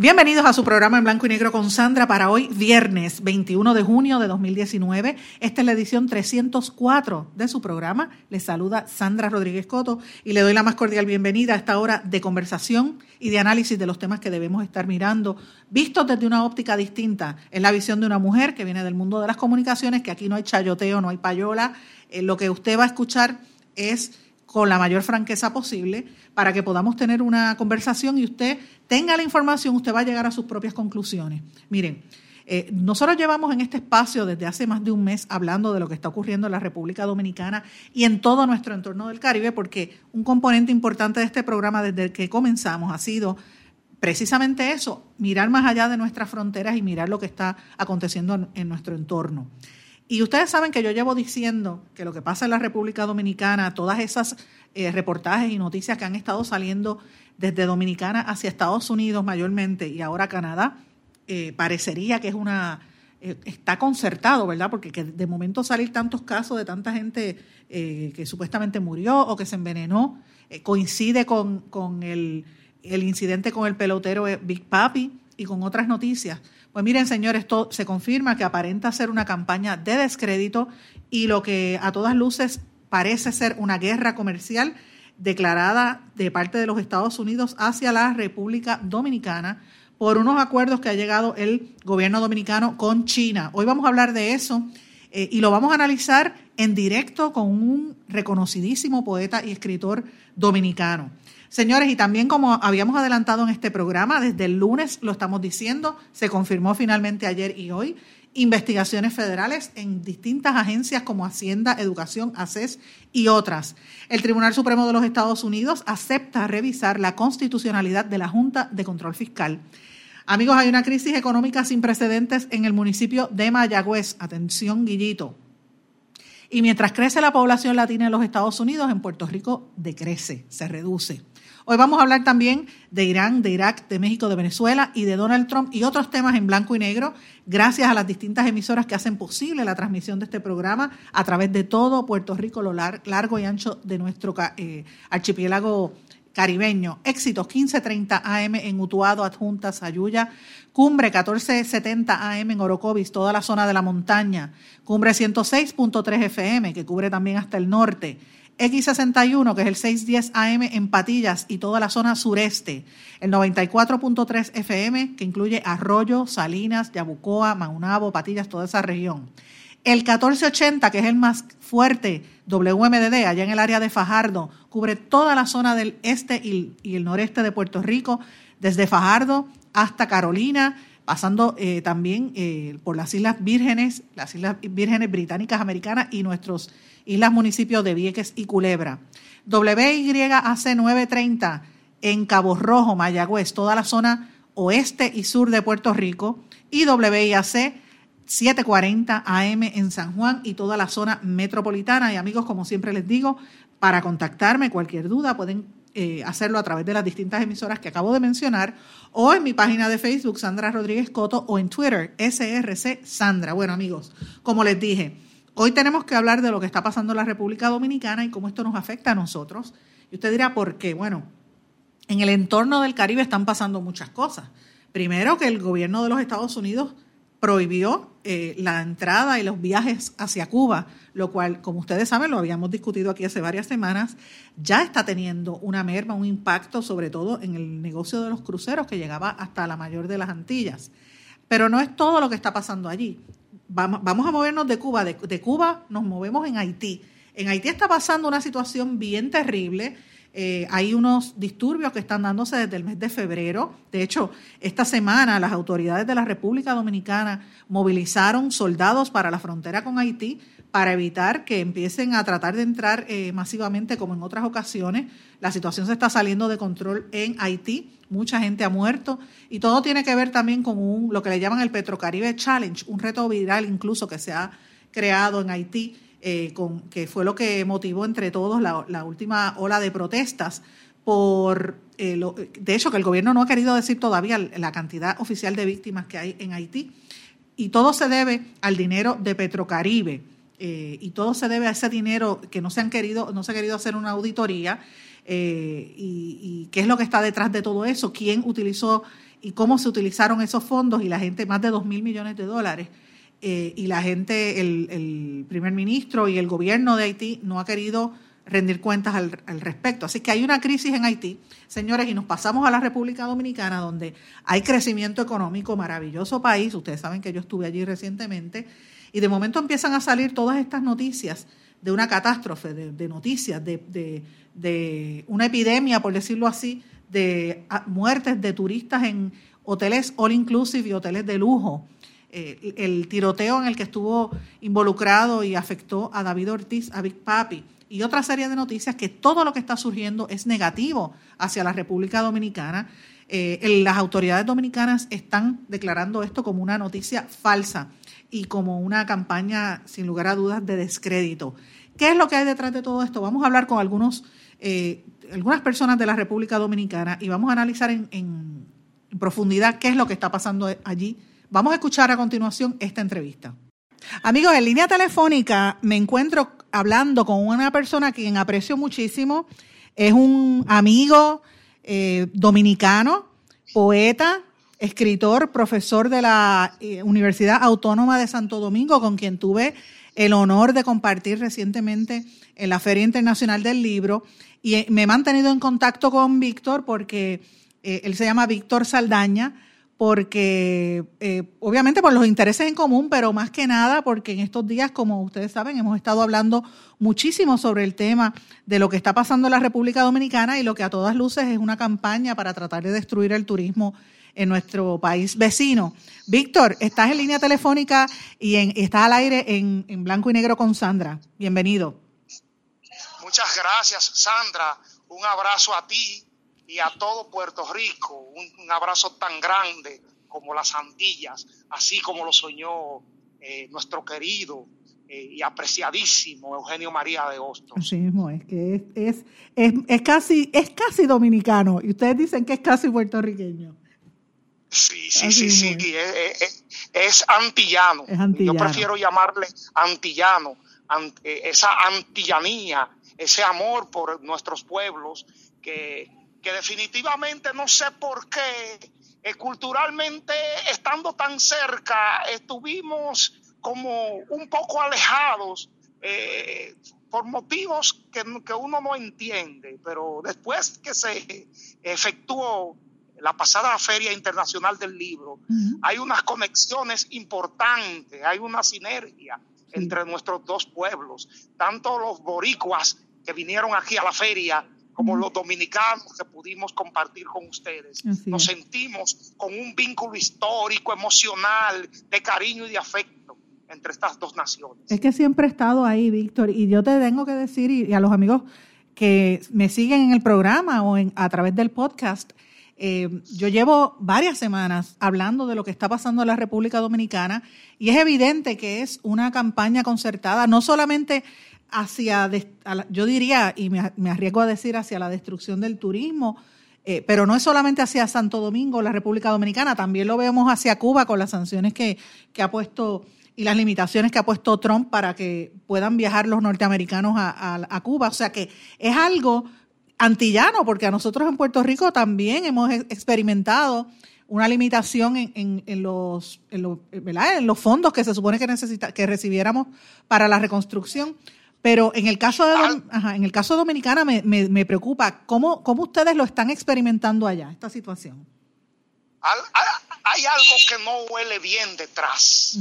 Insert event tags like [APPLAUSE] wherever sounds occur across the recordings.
Bienvenidos a su programa en blanco y negro con Sandra para hoy, viernes 21 de junio de 2019. Esta es la edición 304 de su programa. Les saluda Sandra Rodríguez Coto y le doy la más cordial bienvenida a esta hora de conversación y de análisis de los temas que debemos estar mirando, vistos desde una óptica distinta. Es la visión de una mujer que viene del mundo de las comunicaciones, que aquí no hay chayoteo, no hay payola. Eh, lo que usted va a escuchar es con la mayor franqueza posible para que podamos tener una conversación y usted tenga la información, usted va a llegar a sus propias conclusiones. Miren, eh, nosotros llevamos en este espacio desde hace más de un mes hablando de lo que está ocurriendo en la República Dominicana y en todo nuestro entorno del Caribe, porque un componente importante de este programa desde que comenzamos ha sido precisamente eso, mirar más allá de nuestras fronteras y mirar lo que está aconteciendo en nuestro entorno. Y ustedes saben que yo llevo diciendo que lo que pasa en la República Dominicana, todas esas eh, reportajes y noticias que han estado saliendo desde Dominicana hacia Estados Unidos mayormente y ahora Canadá, eh, parecería que es una eh, está concertado, ¿verdad? Porque que de momento salir tantos casos de tanta gente que supuestamente murió o que se envenenó, coincide con, con el, el incidente con el pelotero Big Papi y con otras noticias. Pues miren, señores, esto se confirma que aparenta ser una campaña de descrédito y lo que a todas luces parece ser una guerra comercial declarada de parte de los Estados Unidos hacia la República Dominicana por unos acuerdos que ha llegado el gobierno dominicano con China. Hoy vamos a hablar de eso eh, y lo vamos a analizar en directo con un reconocidísimo poeta y escritor dominicano. Señores, y también como habíamos adelantado en este programa, desde el lunes lo estamos diciendo, se confirmó finalmente ayer y hoy, investigaciones federales en distintas agencias como Hacienda, Educación, ACES y otras. El Tribunal Supremo de los Estados Unidos acepta revisar la constitucionalidad de la Junta de Control Fiscal. Amigos, hay una crisis económica sin precedentes en el municipio de Mayagüez. Atención, Guillito. Y mientras crece la población latina en los Estados Unidos, en Puerto Rico decrece, se reduce. Hoy vamos a hablar también de Irán, de Irak, de México, de Venezuela y de Donald Trump y otros temas en blanco y negro, gracias a las distintas emisoras que hacen posible la transmisión de este programa a través de todo Puerto Rico, lo largo y ancho de nuestro eh, archipiélago caribeño. Éxitos 1530 AM en Utuado, Adjunta, Sayuya. Cumbre 1470 AM en Orocovis, toda la zona de la montaña. Cumbre 106.3 FM, que cubre también hasta el norte. X61, que es el 610 AM en Patillas y toda la zona sureste. El 94.3 FM, que incluye Arroyo, Salinas, Yabucoa, Maunabo, Patillas, toda esa región. El 1480, que es el más fuerte, WMDD, allá en el área de Fajardo, cubre toda la zona del este y, el noreste de Puerto Rico, desde Fajardo hasta Carolina, pasando eh, también eh, por las Islas Vírgenes, las Islas Vírgenes Británicas Americanas y nuestros islas municipios de Vieques y Culebra. WYAC 930 en Cabo Rojo, Mayagüez, toda la zona oeste y sur de Puerto Rico. Y WIAC 740 AM en San Juan y toda la zona metropolitana. Y amigos, como siempre les digo, para contactarme, cualquier duda, pueden eh, hacerlo a través de las distintas emisoras que acabo de mencionar o en mi página de Facebook, Sandra Rodríguez Coto, o en Twitter, SRC Sandra. Bueno, amigos, como les dije, Hoy tenemos que hablar de lo que está pasando en la República Dominicana y cómo esto nos afecta a nosotros. Y usted dirá, ¿por qué? Bueno, en el entorno del Caribe están pasando muchas cosas. Primero, que el gobierno de los Estados Unidos prohibió eh, la entrada y los viajes hacia Cuba, lo cual, como ustedes saben, lo habíamos discutido aquí hace varias semanas, ya está teniendo una merma, un impacto, sobre todo en el negocio de los cruceros que llegaba hasta la mayor de las Antillas. Pero no es todo lo que está pasando allí vamos, a movernos de Cuba, de, Cuba nos movemos en Haití. En Haití está pasando una situación bien terrible. Eh, hay unos disturbios que están dándose desde el mes de febrero. De hecho, esta semana las autoridades de la República Dominicana movilizaron soldados para la frontera con Haití para evitar que empiecen a tratar de entrar eh, masivamente como en otras ocasiones. La situación se está saliendo de control en Haití, mucha gente ha muerto y todo tiene que ver también con un, lo que le llaman el Petrocaribe Challenge, un reto viral incluso que se ha creado en Haití, eh, con, que fue lo que motivó entre todos la, última ola de protestas por, eh, de hecho, que el gobierno no ha querido decir todavía la cantidad oficial de víctimas que hay en Haití. Y todo se debe al dinero de Petrocaribe. Eh, y todo se debe a ese dinero que no se han querido, no se ha querido hacer una auditoría. y, qué es lo que está detrás de todo eso, quién utilizó y cómo se utilizaron esos fondos y la gente, más de 2 mil millones de dólares. Y la gente, el, el, primer ministro y el gobierno de Haití no ha querido rendir cuentas al, respecto. Así que hay una crisis en Haití, señores, y nos pasamos a la República Dominicana, donde hay crecimiento económico, maravilloso país. Ustedes saben que yo estuve allí recientemente, y de momento empiezan a salir todas estas noticias de una catástrofe, de, noticias, de, de, una epidemia, por decirlo así, de muertes de turistas en hoteles all inclusive y hoteles de lujo. Eh, el tiroteo en el que estuvo involucrado y afectó a David Ortiz, a Big Papi, y otra serie de noticias que todo lo que está surgiendo es negativo hacia la República Dominicana. Eh, las autoridades dominicanas están declarando esto como una noticia falsa y como una campaña, sin lugar a dudas, de descrédito. ¿Qué es lo que hay detrás de todo esto? Vamos a hablar con algunos, eh, algunas personas de la República Dominicana y vamos a analizar en, en profundidad qué es lo que está pasando allí. Vamos a escuchar a continuación esta entrevista. Amigos, en línea telefónica me encuentro hablando con una persona a quien aprecio muchísimo. Es un amigo eh, dominicano, poeta, escritor, profesor de la eh, Universidad Autónoma de Santo Domingo, con quien tuve el honor de compartir recientemente en la Feria Internacional del Libro. Y eh, me he mantenido en contacto con Víctor porque él se llama Víctor Saldaña porque eh, obviamente por los intereses en común, pero más que nada porque en estos días, como ustedes saben, hemos estado hablando muchísimo sobre el tema de lo que está pasando en la República Dominicana y lo que a todas luces es una campaña para tratar de destruir el turismo en nuestro país vecino. Víctor, estás en línea telefónica y, en, estás al aire en, en blanco y negro con Sandra. Bienvenido. Muchas gracias, Sandra. Un abrazo a ti y a todo Puerto Rico un, abrazo tan grande como las Antillas, así como lo soñó eh, nuestro querido eh, y apreciadísimo Eugenio María de Hostos. Así mismo, es que es, es, casi, es casi dominicano y ustedes dicen que es casi puertorriqueño. Sí, sí, sí, sí, es, antillano. Yo prefiero llamarle antillano, eh, esa antillanía, ese amor por nuestros pueblos que que definitivamente no sé por qué, eh, culturalmente estando tan cerca, estuvimos como un poco alejados eh, por motivos que, que, uno no entiende, pero después que se efectuó la pasada Feria Internacional del Libro, hay unas conexiones importantes, hay una sinergia entre nuestros dos pueblos, tanto los boricuas que vinieron aquí a la feria como los dominicanos que pudimos compartir con ustedes. Nos sentimos con un vínculo histórico, emocional, de cariño y de afecto entre estas dos naciones. Es que siempre he estado ahí, Víctor, y yo te tengo que decir, y, a los amigos que me siguen en el programa o en, a través del podcast, eh, yo llevo varias semanas hablando de lo que está pasando en la República Dominicana y es evidente que es una campaña concertada, no solamente hacia, yo diría, y me, arriesgo a decir, hacia la destrucción del turismo, eh, pero no es solamente hacia Santo Domingo, la República Dominicana, también lo vemos hacia Cuba con las sanciones que, ha puesto y las limitaciones que ha puesto Trump para que puedan viajar los norteamericanos a, Cuba. O sea que es algo antillano, porque a nosotros en Puerto Rico también hemos experimentado una limitación en, en, los, en, los fondos que se supone que, necesita, que recibiéramos para la reconstrucción. Pero en el caso de, en el caso Dominicana me, me, preocupa cómo, cómo ustedes lo están experimentando allá, esta situación. Hay algo que no huele bien detrás.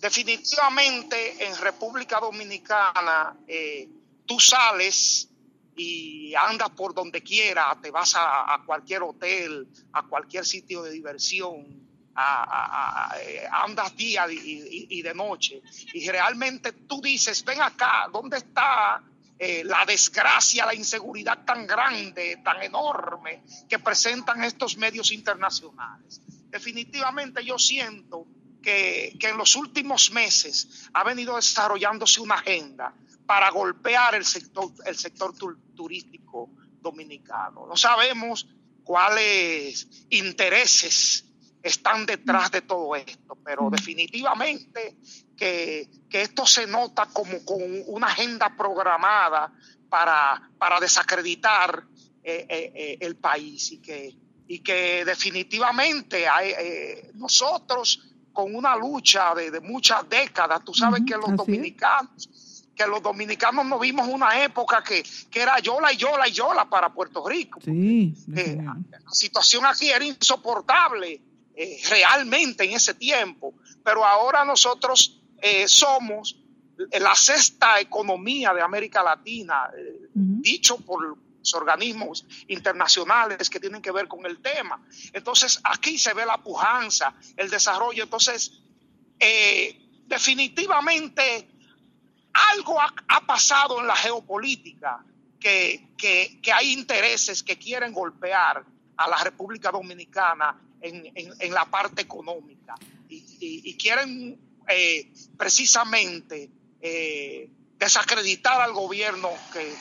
Definitivamente en República Dominicana eh, tú sales y andas por donde quiera, te vas a, a, cualquier hotel, a cualquier sitio de diversión andas día y, de noche. Y realmente tú dices, ven acá, ¿dónde está eh, la desgracia, la inseguridad tan grande, tan enorme que presentan estos medios internacionales? Definitivamente yo siento que, que en los últimos meses ha venido desarrollándose una agenda para golpear el sector, el sector turístico dominicano. No sabemos cuáles intereses están detrás de todo esto, pero definitivamente que, esto se nota como con una agenda programada para, para desacreditar eh, eh, eh, el país y que, y que definitivamente hay, nosotros con una lucha de, muchas décadas, tú sabes que los dominicanos que los dominicanos no vimos una época que, era yola y yola y yola para Puerto Rico. Sí, la situación aquí era insoportable eh, realmente en ese tiempo, pero ahora nosotros eh, somos la sexta economía de América Latina, eh, dicho por los organismos internacionales que tienen que ver con el tema. Entonces aquí se ve la pujanza, el desarrollo. Entonces, definitivamente algo ha, pasado en la geopolítica que, hay intereses que quieren golpear a la República Dominicana en, la parte económica y, quieren eh, precisamente eh, desacreditar al gobierno que,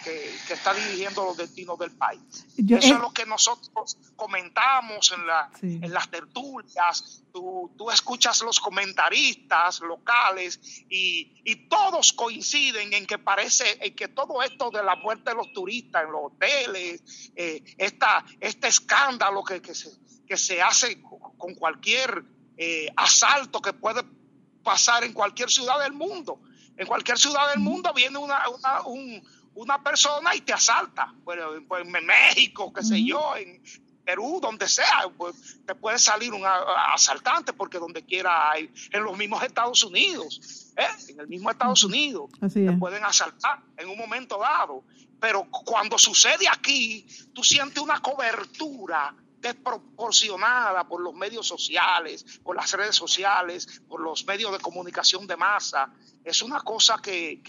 está dirigiendo los destinos del país. Eso es lo que nosotros comentamos en, en las tertulias. Tú, tú, escuchas los comentaristas locales y, y, todos coinciden en que parece en que todo esto de la muerte de los turistas en los hoteles, eh, esta, este escándalo que, que, se, que se hace con cualquier eh, asalto que puede pasar en cualquier ciudad del mundo en cualquier ciudad del mundo viene una, una, persona y te asalta. Pues, pues, en México, qué sé yo, en Perú, donde sea, pues te puede salir un asaltante porque donde quiera hay, en los mismos Estados Unidos, ¿eh? en el mismo Estados Unidos, te pueden asaltar en un momento dado. Pero cuando sucede aquí, tú sientes una cobertura desproporcionada por los medios sociales, por las redes sociales, por los medios de comunicación de masa. Es una cosa que,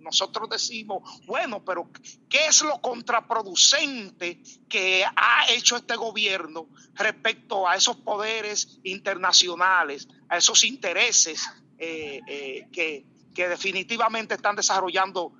nosotros decimos, bueno, pero ¿qué es lo contraproducente que ha hecho este gobierno respecto a esos poderes internacionales, a esos intereses eh, eh, que, que definitivamente están desarrollando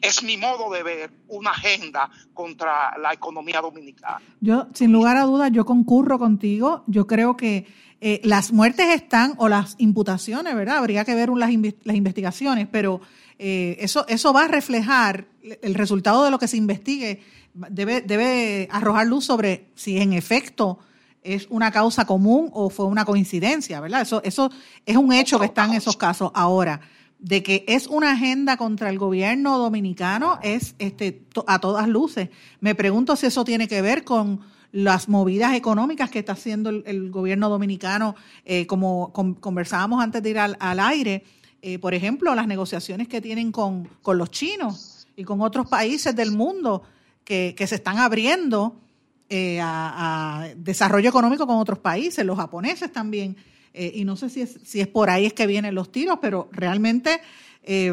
es mi modo de ver una agenda contra la economía dominicana. Yo, sin lugar a dudas, yo concurro contigo. Yo creo que eh, las muertes están, o las imputaciones, ¿verdad? Habría que ver las, las investigaciones, pero eh, eso, eso va a reflejar el resultado de lo que se investigue, debe, debe arrojar luz sobre si en efecto es una causa común o fue una coincidencia, ¿verdad? Eso, eso es un hecho que está en esos casos ahora de que es una agenda contra el gobierno dominicano es este, a todas luces. Me pregunto si eso tiene que ver con las movidas económicas que está haciendo el, gobierno dominicano, eh, como conversábamos antes de ir al, aire, eh, por ejemplo, las negociaciones que tienen con, los chinos y con otros países del mundo que, se están abriendo eh, a, a desarrollo económico con otros países, los japoneses también. Eh, y no sé si es, si es por ahí es que vienen los tiros, pero realmente eh,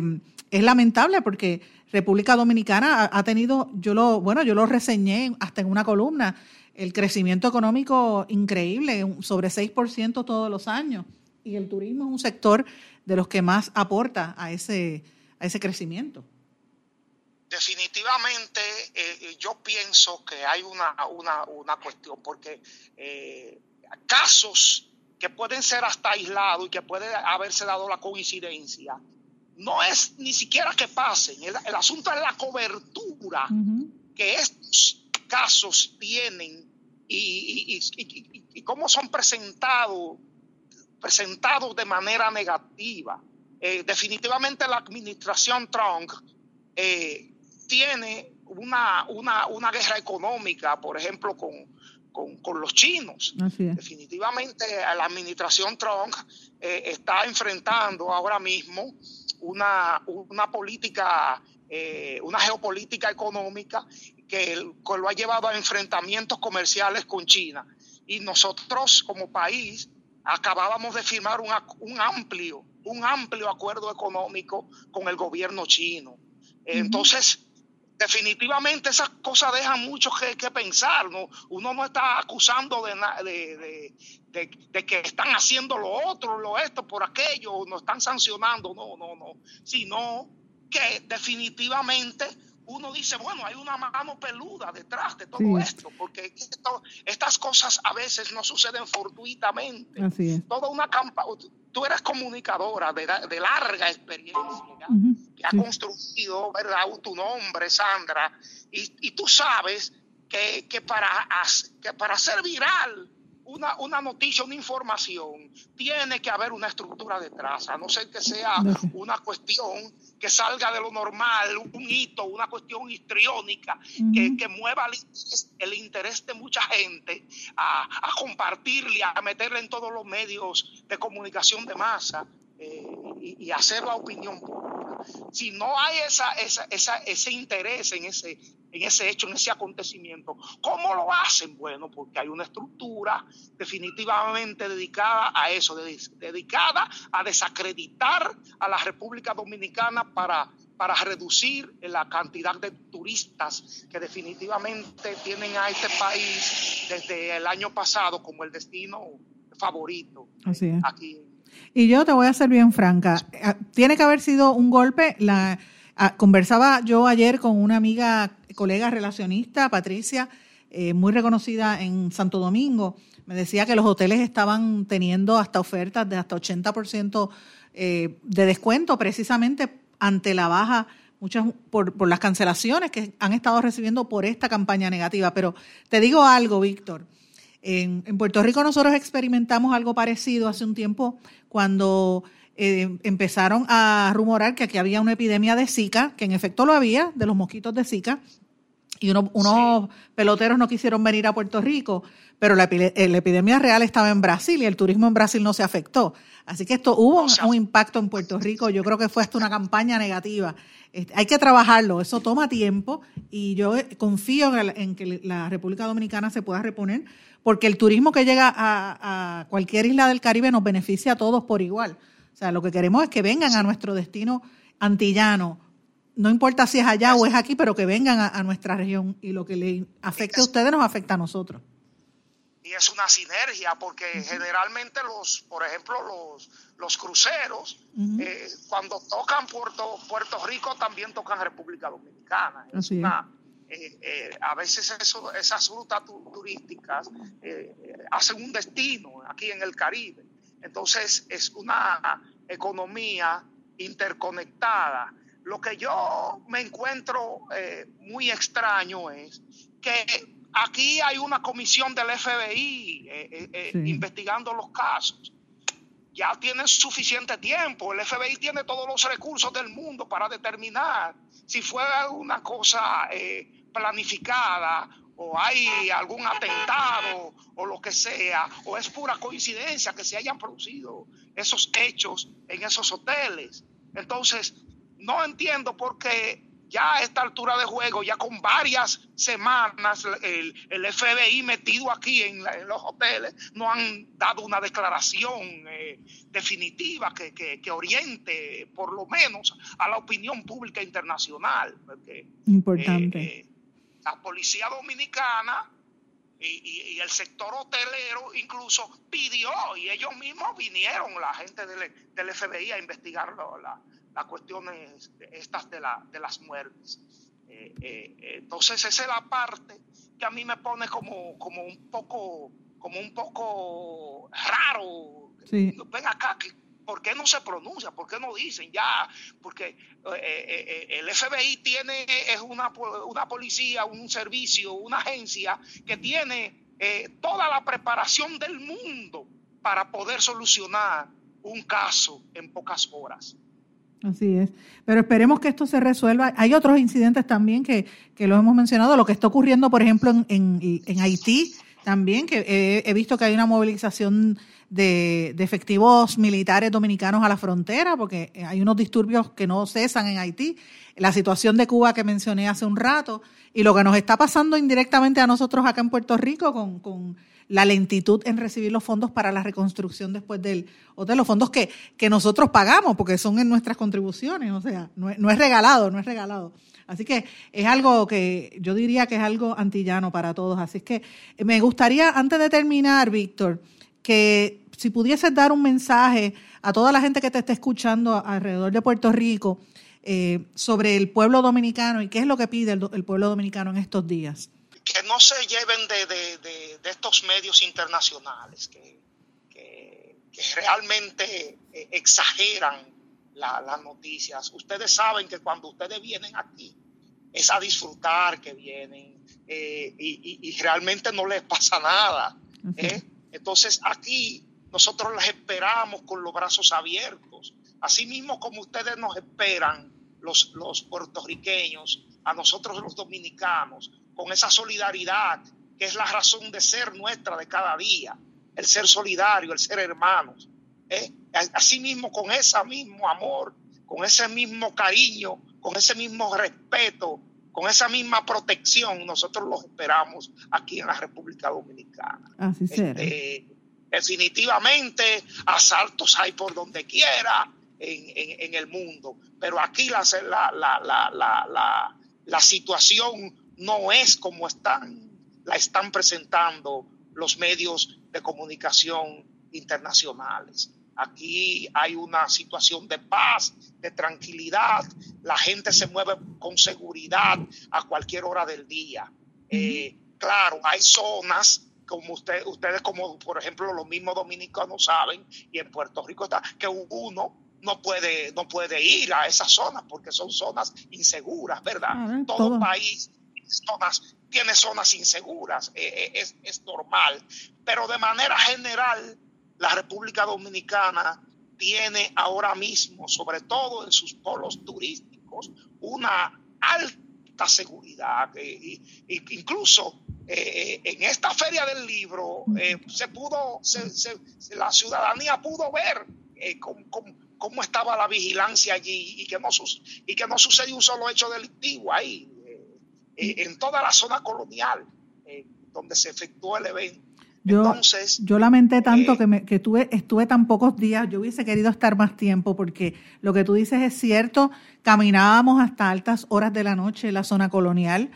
es lamentable porque República Dominicana ha, tenido, yo lo, bueno, yo lo reseñé hasta en una columna, el crecimiento económico increíble, sobre 6% todos los años. Y el turismo es un sector de los que más aporta a ese, a ese crecimiento. Definitivamente eh, yo pienso que hay una, una, una cuestión, porque casos que pueden ser hasta aislados y que puede haberse dado la coincidencia, no es ni siquiera que pasen. El, asunto es la cobertura que estos casos tienen y, cómo son presentados, presentados de manera negativa. Eh, definitivamente la administración Trump eh, tiene una, una, una guerra económica, por ejemplo, con, con, los chinos. Definitivamente la administración Trump eh, está enfrentando ahora mismo una, una política, eh, una geopolítica económica que, lo ha llevado a enfrentamientos comerciales con China. y nosotros como país acabábamos de firmar un amplio, un amplio acuerdo económico con el gobierno chino. Entonces, definitivamente esas cosas dejan mucho que, pensar. ¿no? Uno no está acusando de, de, que están haciendo lo otro, lo esto, por aquello, no están sancionando, no, no, no. Sino que definitivamente uno dice, bueno, hay una mano peluda detrás de todo esto, porque estas cosas a veces no suceden fortuitamente. Así Toda una campaña, tú eres comunicadora de, larga experiencia, que ha construido, ¿verdad?, tu nombre, Sandra, y, tú sabes que, que, para, que para ser viral una, una noticia, una información, tiene que haber una estructura detrás, a no ser que sea una cuestión que salga de lo normal, un hito, una cuestión histriónica, que, mueva el interés, de mucha gente a, a compartirle, a meterle en todos los medios de comunicación de masa. Eh, y, hacer la opinión pública. Si no hay esa, esa, esa, ese interés en ese, en ese hecho, en ese acontecimiento. ¿Cómo lo hacen? Bueno, porque hay una estructura definitivamente dedicada a eso, dedicada a desacreditar a la República Dominicana para, para reducir la cantidad de turistas que definitivamente tienen a este país desde el año pasado como el destino favorito Así aquí. Y yo te voy a ser bien franca, eh, tiene que haber sido un golpe, la, ah, conversaba yo ayer con una amiga colega relacionista, Patricia, eh, muy reconocida en Santo Domingo, me decía que los hoteles estaban teniendo hasta ofertas de hasta 80% eh, de descuento precisamente ante la baja, muchas por las cancelaciones que han estado recibiendo por esta campaña negativa. Pero te digo algo, Víctor. En, Puerto Rico nosotros experimentamos algo parecido hace un tiempo cuando eh, empezaron a rumorar que aquí había una epidemia de Zika, que en efecto lo había, de los mosquitos de Zika, y unos peloteros no quisieron venir a Puerto Rico, pero la, epidemia real estaba en Brasil y el turismo en Brasil no se afectó. Así que esto hubo un, impacto en Puerto Rico, yo creo que fue hasta una campaña negativa. Este, hay que trabajarlo, eso toma tiempo y yo eh, confío en, que la República Dominicana se pueda reponer, porque el turismo que llega a, a cualquier isla del Caribe nos beneficia a todos por igual. O sea, lo que queremos es que vengan a nuestro destino antillano no importa si es allá o es aquí, pero que vengan a, nuestra región y lo que le afecte a ustedes nos afecta a nosotros. Y es una sinergia, porque generalmente los, por ejemplo, los, los cruceros, eh, cuando tocan Puerto, Puerto Rico, también tocan República Dominicana. Eh, eh, a veces eso, esas rutas turísticas hacen un destino aquí en el Caribe. Entonces es una economía interconectada lo que yo me encuentro muy extraño es que aquí hay una comisión del FBI eh, eh, investigando los casos. Ya tienen suficiente tiempo. El FBI tiene todos los recursos del mundo para determinar si fue una cosa planificada o hay algún atentado o lo que sea, o es pura coincidencia que se hayan producido esos hechos en esos hoteles. Entonces, no entiendo por qué ya a esta altura de juego, ya con varias semanas, el, FBI metido aquí en, los hoteles, no han dado una declaración eh, definitiva que, oriente por lo menos a la opinión pública internacional. Importante. Eh, eh, la policía dominicana y, el sector hotelero incluso pidió y ellos mismos vinieron, la gente del, del FBI, a investigarlo. La, las cuestiones estas de, la, de las muertes. Eh, eh, entonces esa es la parte que a mí me pone como, como un poco como un poco raro. Ven acá, ¿por qué no se pronuncia? ¿Por qué no dicen ya? Porque eh, el FBI tiene, es una, una policía, un servicio, una agencia que tiene toda la preparación del mundo para poder solucionar un caso en pocas horas. Así es. Pero esperemos que esto se resuelva. Hay otros incidentes también que, que lo hemos mencionado. Lo que está ocurriendo, por ejemplo, en, en, Haití también, que he, visto que hay una movilización de, de, efectivos militares dominicanos a la frontera, porque hay unos disturbios que no cesan en Haití. La situación de Cuba que mencioné hace un rato y lo que nos está pasando indirectamente a nosotros acá en Puerto Rico con, con la lentitud en recibir los fondos para la reconstrucción después del, de los fondos que, que nosotros pagamos, porque son en nuestras contribuciones, o sea, no, es regalado, no es regalado. Así que es algo que yo diría que es algo antillano para todos. Así que me gustaría, antes de terminar, Víctor, que si pudieses dar un mensaje a toda la gente que te esté escuchando alrededor de Puerto Rico eh, sobre el pueblo dominicano y qué es lo que pide el, pueblo dominicano en estos días. Que no se lleven de, estos medios internacionales que, realmente eh, exageran las noticias. Ustedes saben que cuando ustedes vienen aquí es a disfrutar que vienen eh, y, realmente no les pasa nada. Entonces aquí nosotros les esperamos con los brazos abiertos. Así mismo como ustedes nos esperan, los, los puertorriqueños, a nosotros los dominicanos, con esa solidaridad que es la razón de ser nuestra de cada día, el ser solidario, el ser hermanos. ¿eh? Así mismo, con ese mismo amor, con ese mismo cariño, con ese mismo respeto, con esa misma protección, nosotros los esperamos aquí en la República Dominicana. Así será. Este, Definitivamente, asaltos hay por donde quiera en, el mundo, pero aquí la, la, la, situación no es como están, la están presentando los medios de comunicación internacionales. Aquí hay una situación de paz, de tranquilidad. La gente se mueve con seguridad a cualquier hora del día. Eh, claro, hay zonas como usted, ustedes como por ejemplo los mismos dominicanos saben y en Puerto Rico está que uno no puede no puede ir a esas zonas porque son zonas inseguras, ¿verdad? todo, país zonas, tiene zonas inseguras, eh, eh, es, es normal, pero de manera general la República Dominicana tiene ahora mismo, sobre todo en sus polos turísticos, una alta seguridad, e, incluso eh, en esta feria del libro eh, se pudo, la ciudadanía pudo ver eh, cómo, estaba la vigilancia allí y que no, y que no sucedió un solo hecho delictivo ahí, en toda la zona colonial donde se efectuó el evento. Yo, Entonces, yo lamenté tanto que, me, que tuve, estuve tan pocos días, yo hubiese querido estar más tiempo porque lo que tú dices es cierto, caminábamos hasta altas horas de la noche en la zona colonial,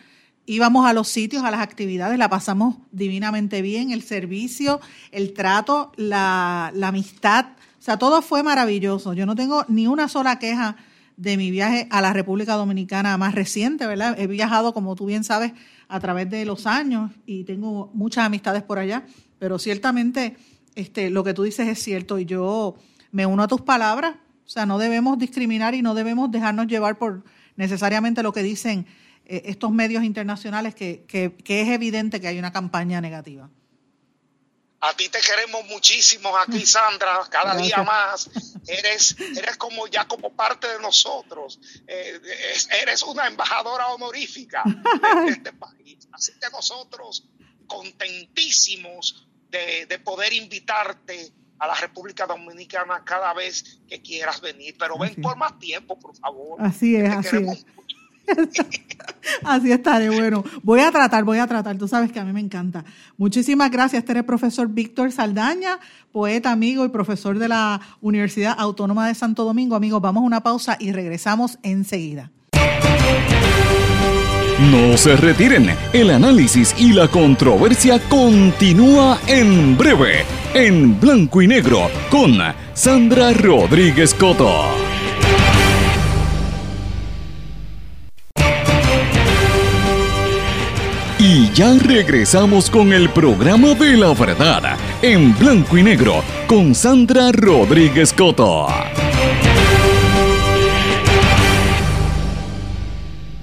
íbamos a los sitios, a las actividades, la pasamos divinamente bien, el servicio, el trato, la, amistad, o sea, todo fue maravilloso. Yo no tengo ni una sola queja de mi viaje a la República Dominicana más reciente, ¿verdad? He viajado, como tú bien sabes, a través de los años y tengo muchas amistades por allá, pero ciertamente este, lo que tú dices es cierto y yo me uno a tus palabras, o sea, no debemos discriminar y no debemos dejarnos llevar por necesariamente lo que dicen eh, estos medios internacionales que, es evidente que hay una campaña negativa. A ti te queremos muchísimo aquí, Sandra, cada día más. Eres, eres como ya como parte de nosotros. Eh, eres una embajadora honorífica de, este [LAUGHS] país. Así que nosotros contentísimos de, poder invitarte a la República Dominicana cada vez que quieras venir. Pero ven por más tiempo, por favor. Así es, así es. [LAUGHS] Así estaré, bueno. Voy a tratar, voy a tratar. Tú sabes que a mí me encanta. Muchísimas gracias. Este es profesor Víctor Saldaña, poeta, amigo y profesor de la Universidad Autónoma de Santo Domingo. Amigos, vamos a una pausa y regresamos enseguida. No se retiren. El análisis y la controversia continúa en breve, en blanco y negro, con Sandra Rodríguez Coto. Ya regresamos con el programa de la verdad, en blanco y negro, con Sandra Rodríguez Coto.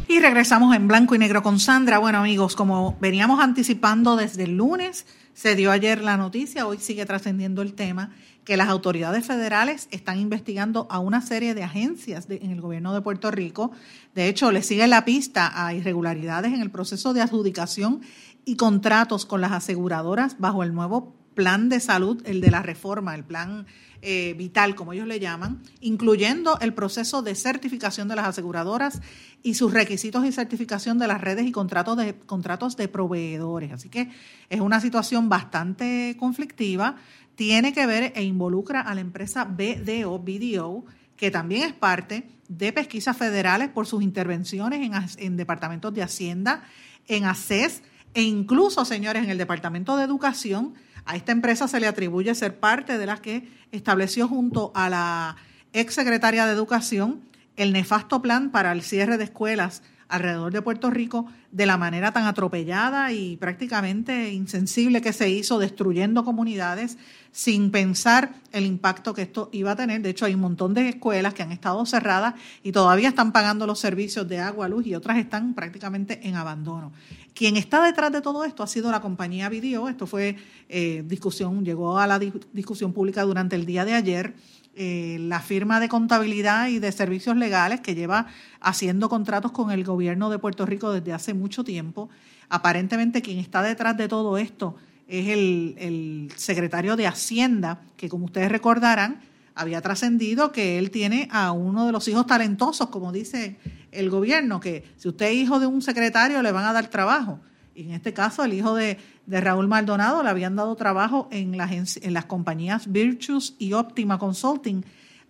Y regresamos en blanco y negro con Sandra. Bueno amigos, como veníamos anticipando desde el lunes, se dio ayer la noticia, hoy sigue trascendiendo el tema que las autoridades federales están investigando a una serie de agencias en el gobierno de Puerto Rico. De hecho, le sigue la pista a irregularidades en el proceso de adjudicación y contratos con las aseguradoras bajo el nuevo plan de salud, el de la reforma, el plan eh, vital, como ellos le llaman, incluyendo el proceso de certificación de las aseguradoras y sus requisitos y certificación de las redes y contratos de, contratos de proveedores. Así que es una situación bastante conflictiva. Tiene que ver e involucra a la empresa BDO, BDO, que también es parte de pesquisas federales por sus intervenciones en, en departamentos de Hacienda, en ACES e incluso, señores, en el Departamento de Educación a esta empresa se le atribuye ser parte de las que estableció junto a la ex secretaria de Educación el nefasto plan para el cierre de escuelas alrededor de Puerto Rico de la manera tan atropellada y prácticamente insensible que se hizo, destruyendo comunidades sin pensar el impacto que esto iba a tener. De hecho, hay un montón de escuelas que han estado cerradas y todavía están pagando los servicios de agua, luz y otras están prácticamente en abandono. Quien está detrás de todo esto ha sido la compañía Vidio. Esto fue eh, discusión, llegó a la discusión pública durante el día de ayer. Eh, la firma de contabilidad y de servicios legales que lleva haciendo contratos con el gobierno de Puerto Rico desde hace mucho tiempo. Aparentemente quien está detrás de todo esto es el, el secretario de Hacienda, que como ustedes recordarán, había trascendido que él tiene a uno de los hijos talentosos, como dice el gobierno, que si usted es hijo de un secretario le van a dar trabajo. Y en este caso, el hijo de, Raúl Maldonado le habían dado trabajo en las, compañías Virtus y Optima Consulting,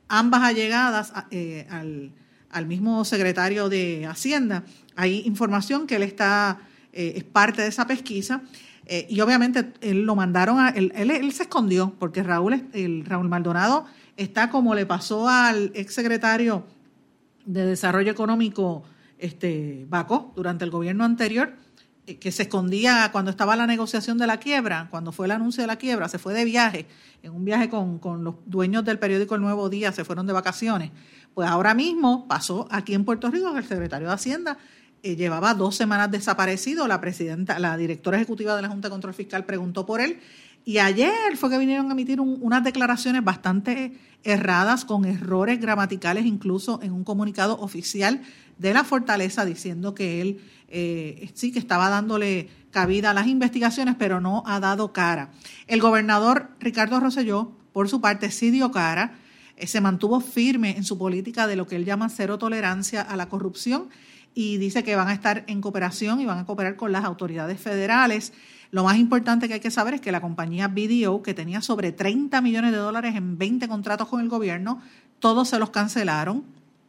ambas allegadas eh, al, al, mismo secretario de Hacienda. Hay información que él está, eh, es parte de esa pesquisa. Eh, y obviamente él lo mandaron a, él, él, se escondió porque Raúl, el, Raúl Maldonado está como le pasó al exsecretario de Desarrollo Económico este, Baco durante el gobierno anterior, que se escondía cuando estaba la negociación de la quiebra, cuando fue el anuncio de la quiebra, se fue de viaje, en un viaje con, con los dueños del periódico El Nuevo Día, se fueron de vacaciones. Pues ahora mismo pasó aquí en Puerto Rico que el secretario de Hacienda eh, llevaba dos semanas desaparecido, la presidenta, la directora ejecutiva de la Junta de Control Fiscal preguntó por él y ayer fue que vinieron a emitir unas declaraciones bastante erradas, con errores gramaticales, incluso en un comunicado oficial de la Fortaleza, diciendo que él eh, sí que estaba dándole cabida a las investigaciones, pero no ha dado cara. El gobernador Ricardo Rosselló, por su parte, sí dio cara, eh, se mantuvo firme en su política de lo que él llama cero tolerancia a la corrupción y dice que van a estar en cooperación y van a cooperar con las autoridades federales lo más importante que hay que saber es que la compañía BDO, que tenía sobre 30 millones de dólares en 20 contratos con el gobierno, todos se los cancelaron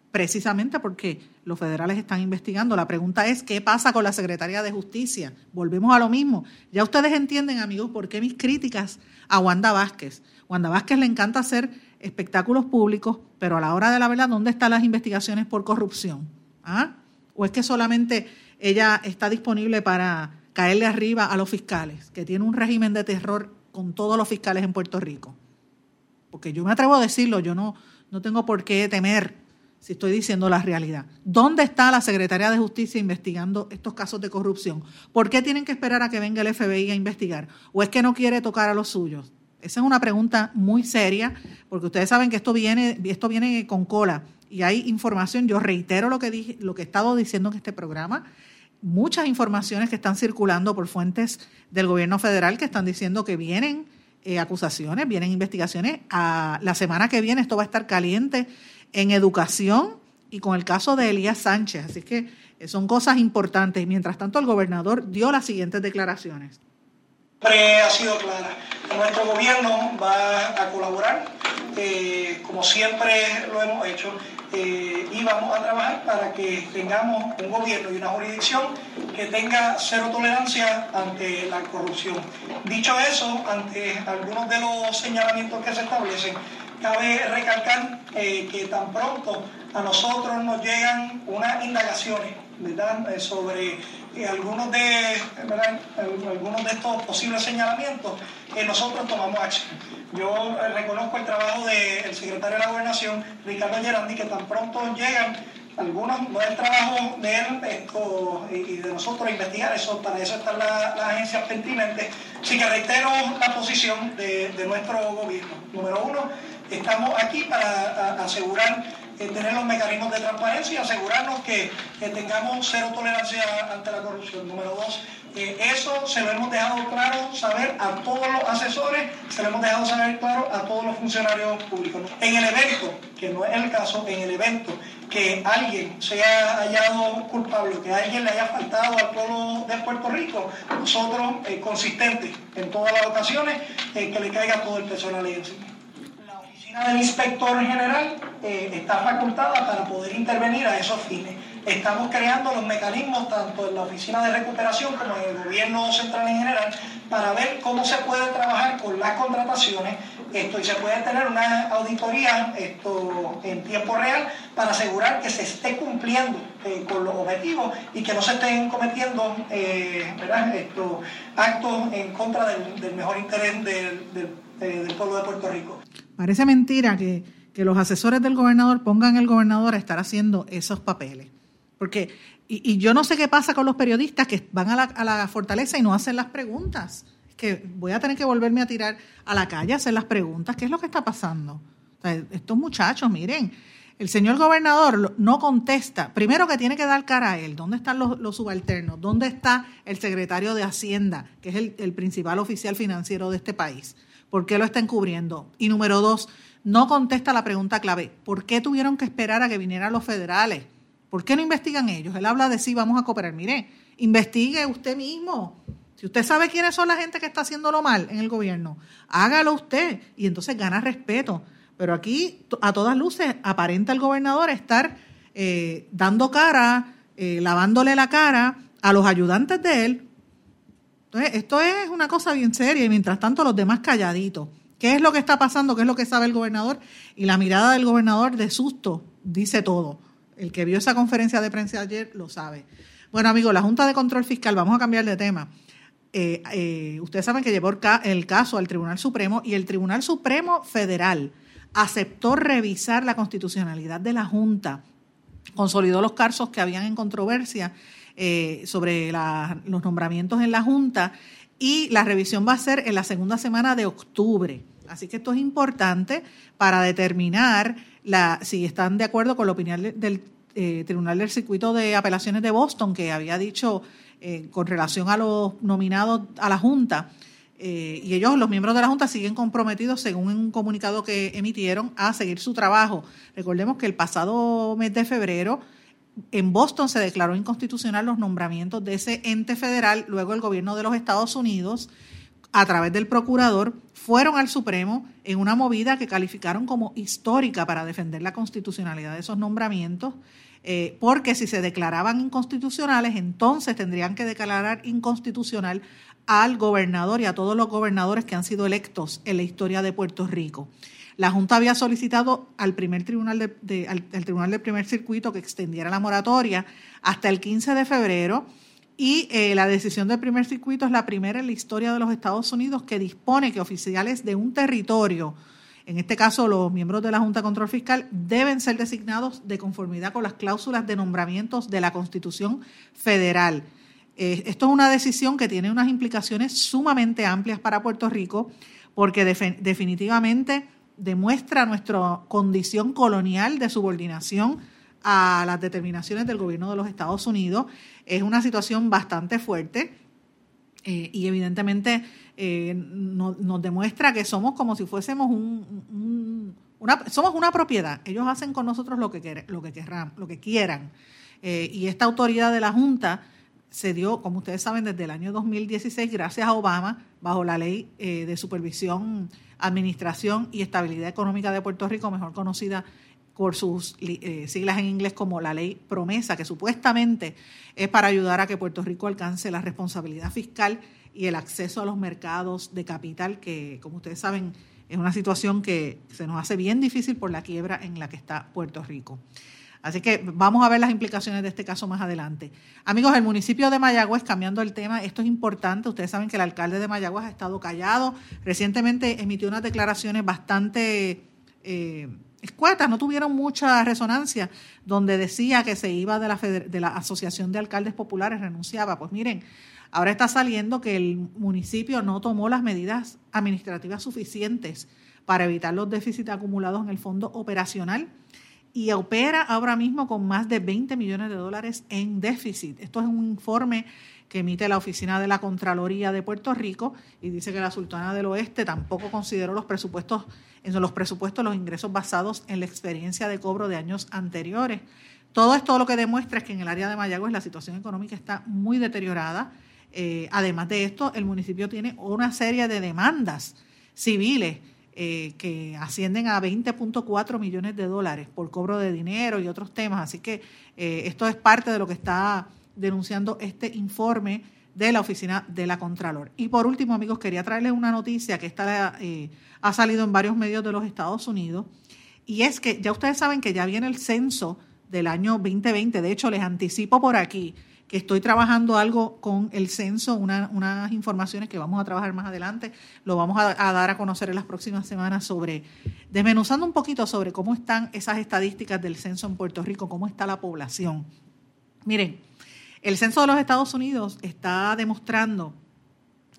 precisamente porque los federales están investigando. La pregunta es, ¿qué pasa con la Secretaría de Justicia? Volvemos a lo mismo. Ya ustedes entienden, amigos, por qué mis críticas a Wanda Vázquez. Wanda Vázquez le encanta hacer espectáculos públicos, pero a la hora de la verdad, ¿dónde están las investigaciones por corrupción? ¿Ah? ¿O es que solamente ella está disponible para caerle arriba a los fiscales, que tiene un régimen de terror con todos los fiscales en Puerto Rico. Porque yo me atrevo a decirlo, yo no, no tengo por qué temer si estoy diciendo la realidad. ¿Dónde está la Secretaría de Justicia investigando estos casos de corrupción? ¿Por qué tienen que esperar a que venga el FBI a investigar? ¿O es que no quiere tocar a los suyos? Esa es una pregunta muy seria, porque ustedes saben que esto viene, esto viene con cola y hay información. Yo reitero lo que dije, lo que he estado diciendo en este programa muchas informaciones que están circulando por fuentes del gobierno federal que están diciendo que vienen eh, acusaciones, vienen investigaciones. A, la semana que viene esto va a estar caliente en educación y con el caso de Elías Sánchez. Así que eh, son cosas importantes. Mientras tanto, el gobernador dio las siguientes declaraciones. Siempre ha sido clara. Nuestro gobierno va a colaborar, eh, como siempre lo hemos hecho, eh, y vamos a trabajar para que tengamos un gobierno y una jurisdicción que tenga cero tolerancia ante la corrupción. Dicho eso, ante algunos de los señalamientos que se establecen, cabe recalcar eh, que tan pronto a nosotros nos llegan unas indagaciones Eh, sobre algunos, de, algunos de estos posibles señalamientos, nosotros tomamos acción. Yo eh, reconozco el trabajo del secretario de la Gobernación, Ricardo Gerandi, que tan pronto llegan algunos, no es el trabajo de él esto, y de nosotros investigar eso, para eso están las agencias pertinentes. Así que reitero la posición de, nuestro gobierno. Número uno, estamos aquí para asegurar tener los mecanismos de transparencia y asegurarnos que, tengamos cero tolerancia ante la corrupción. Número dos, eso se lo hemos dejado claro saber a todos los asesores, se lo hemos dejado saber claro a todos los funcionarios públicos. En el evento, que no es el caso, en el evento que alguien sea hallado culpable, que alguien le haya faltado al pueblo de Puerto Rico, nosotros, eh, consistentes en todas las ocasiones, eh, que le caiga todo el personal encima del inspector general eh, está facultada para poder intervenir a esos fines. Estamos creando los mecanismos tanto en la Oficina de Recuperación como en el gobierno central en general para ver cómo se puede trabajar con las contrataciones esto, y se puede tener una auditoría esto, en tiempo real para asegurar que se esté cumpliendo eh, con los objetivos y que no se estén cometiendo eh, actos en contra del, mejor interés del, del pueblo de Puerto Rico. Parece mentira que, los asesores del gobernador pongan al gobernador a estar haciendo esos papeles. Porque, y, yo no sé qué pasa con los periodistas que van a la, fortaleza y no hacen las preguntas. Que voy a tener que volverme a tirar a la calle a hacer las preguntas. ¿Qué es lo que está pasando? estos muchachos, miren, el señor gobernador no contesta. Primero que tiene que dar cara a él. ¿Dónde están los, subalternos? ¿Dónde está el secretario de Hacienda, que es el, el principal oficial financiero de este país? ¿Por qué lo está encubriendo? Y número dos, no contesta la pregunta clave. ¿Por qué tuvieron que esperar a que vinieran los federales? ¿Por qué no investigan ellos? Él habla de sí, vamos a cooperar. Mire, investigue usted mismo. Si usted sabe quiénes son la gente que está haciéndolo mal en el gobierno, hágalo usted y entonces gana respeto. Pero aquí, a todas luces, aparenta el gobernador estar eh, dando cara, eh, lavándole la cara a los ayudantes de él esto es una cosa bien seria y mientras tanto los demás calladitos. ¿Qué es lo que está pasando? ¿Qué es lo que sabe el gobernador? Y la mirada del gobernador de susto dice todo. El que vio esa conferencia de prensa ayer lo sabe. Bueno, amigos, la Junta de Control Fiscal, vamos a cambiar de tema. Eh, eh, ustedes saben que llevó el caso al Tribunal Supremo y el Tribunal Supremo Federal aceptó revisar la constitucionalidad de la Junta, consolidó los casos que habían en controversia eh, sobre los nombramientos en la Junta y la revisión va a ser en la segunda semana de octubre. Así que esto es importante para determinar la, si están de acuerdo con la opinión del eh, Tribunal del Circuito de Apelaciones de Boston, que había dicho eh, con relación a los nominados a la Junta. y ellos, los miembros de la Junta, siguen comprometidos, según un comunicado que emitieron, a seguir su trabajo. Recordemos que el pasado mes de febrero en Boston se declaró inconstitucional los nombramientos de ese ente federal, luego el gobierno de los Estados Unidos, a través del procurador, fueron al Supremo en una movida que calificaron como histórica para defender la constitucionalidad de esos nombramientos, eh, porque si se declaraban inconstitucionales, entonces tendrían que declarar inconstitucional al gobernador y a todos los gobernadores que han sido electos en la historia de Puerto Rico. La Junta había solicitado al primer tribunal de, al, tribunal del primer circuito que extendiera la moratoria hasta el 15 de febrero y eh, la decisión del primer circuito es la primera en la historia de los Estados Unidos que dispone que oficiales de un territorio, en este caso los miembros de la Junta de Control Fiscal, deben ser designados de conformidad con las cláusulas de nombramientos de la Constitución Federal. Eh, esto es una decisión que tiene unas implicaciones sumamente amplias para Puerto Rico porque definitivamente demuestra nuestra condición colonial de subordinación a las determinaciones del gobierno de los Estados Unidos. Es una situación bastante fuerte eh, y evidentemente eh, nos demuestra que somos como si fuésemos un, una, somos una propiedad. Ellos hacen con nosotros lo que, lo que, querrán, lo que quieran. Eh, y esta autoridad de la Junta se dio, como ustedes saben, desde el año 2016, gracias a Obama, bajo la ley de supervisión Administración y Estabilidad Económica de Puerto Rico, mejor conocida por sus eh, siglas en inglés como la ley promesa, que supuestamente es para ayudar a que Puerto Rico alcance la responsabilidad fiscal y el acceso a los mercados de capital, que como ustedes saben es una situación que se nos hace bien difícil por la quiebra en la que está Puerto Rico. Así que vamos a ver las implicaciones de este caso más adelante. Amigos, el municipio de Mayagüez, cambiando el tema, esto es importante. Ustedes saben que el alcalde de Mayagüez ha estado callado. Recientemente emitió unas declaraciones bastante eh, escuetas, no tuvieron mucha resonancia, donde decía que se iba de la, de la Asociación de Alcaldes Populares, renunciaba. Pues miren, ahora está saliendo que el municipio no tomó las medidas administrativas suficientes para evitar los déficits acumulados en el fondo operacional y opera ahora mismo con más de 20 millones de dólares en déficit. Esto es un informe que emite la Oficina de la Contraloría de Puerto Rico y dice que la Sultana del Oeste tampoco consideró los presupuestos, en los presupuestos los ingresos basados en la experiencia de cobro de años anteriores. Todo esto lo que demuestra es que en el área de Mayagüez la situación económica está muy deteriorada. Eh, además de esto, el municipio tiene una serie de demandas civiles eh, que ascienden a 20.4 millones de dólares por cobro de dinero y otros temas. Así que eh, esto es parte de lo que está denunciando este informe de la oficina de la Contralor. Y por último, amigos, quería traerles una noticia que está, eh, ha salido en varios medios de los Estados Unidos, y es que ya ustedes saben que ya viene el censo del año 2020. De hecho, les anticipo por aquí que estoy trabajando algo con el censo, unas informaciones que vamos a trabajar más adelante, lo vamos a, dar a conocer en las próximas semanas sobre, desmenuzando un poquito sobre cómo están esas estadísticas del censo en Puerto Rico, cómo está la población. Miren, el censo de los Estados Unidos está demostrando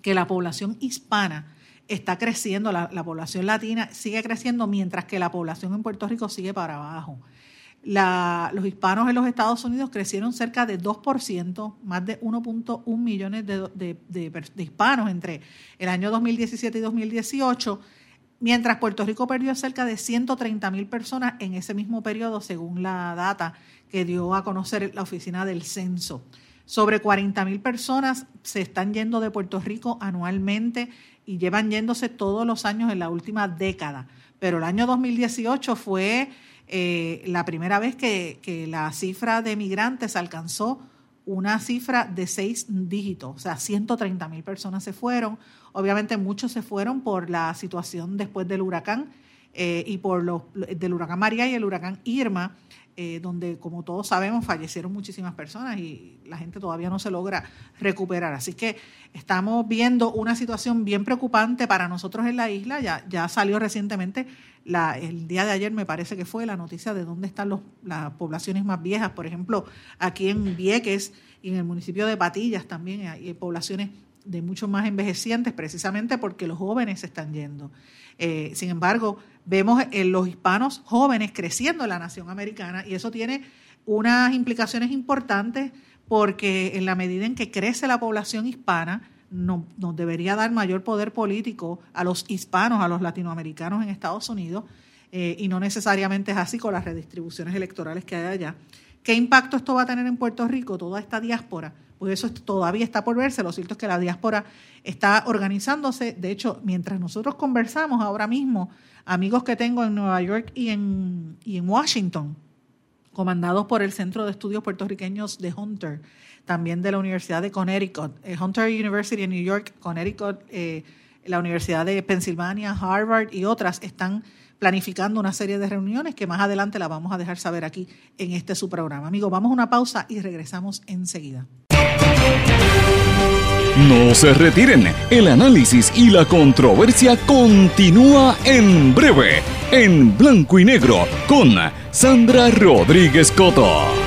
que la población hispana está creciendo, la, población latina sigue creciendo, mientras que la población en Puerto Rico sigue para abajo. Los hispanos en los Estados Unidos crecieron cerca de 2%, más de 1.1 millones de, de, hispanos entre el año 2017 y 2018, mientras Puerto Rico perdió cerca de 130 mil personas en ese mismo periodo, según la data que dio a conocer la oficina del censo. Sobre 40 mil personas se están yendo de Puerto Rico anualmente y llevan yéndose todos los años en la última década. Pero el año 2018 fue eh, la primera vez que, que la cifra de migrantes alcanzó una cifra de seis dígitos, o sea, 130 mil personas se fueron. Obviamente muchos se fueron por la situación después del huracán eh, y por los del huracán María y el huracán Irma, eh, donde, como todos sabemos, fallecieron muchísimas personas y la gente todavía no se logra recuperar. Así que estamos viendo una situación bien preocupante para nosotros en la isla. Ya, ya salió recientemente, la, el día de ayer me parece que fue la noticia de dónde están las poblaciones más viejas. Por ejemplo, aquí en Vieques y en el municipio de Patillas también hay poblaciones de mucho más envejecientes, precisamente porque los jóvenes se están yendo. Eh, sin embargo, vemos en los hispanos jóvenes creciendo en la nación americana y eso tiene unas implicaciones importantes porque en la medida en que crece la población hispana, nos, debería dar mayor poder político a los hispanos, a los latinoamericanos en Estados Unidos, eh, y no necesariamente es así con las redistribuciones electorales que hay allá. ¿Qué impacto esto va a tener en Puerto Rico, toda esta diáspora? Pues eso todavía está por verse. Lo cierto es que la diáspora está organizándose. De hecho, mientras nosotros conversamos ahora mismo, amigos que tengo en Nueva York y en, y en Washington, comandados por el Centro de Estudios Puertorriqueños de Hunter, también de la Universidad de Connecticut, eh, Hunter University en New York, Connecticut, eh, la Universidad de Pensilvania, Harvard y otras están planificando una serie de reuniones que más adelante la vamos a dejar saber aquí en este su programa. Amigos, vamos a una pausa y regresamos enseguida. No se retiren, el análisis y la controversia continúa en breve, en blanco y negro, con Sandra Rodríguez Coto.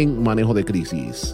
manejo de crisis.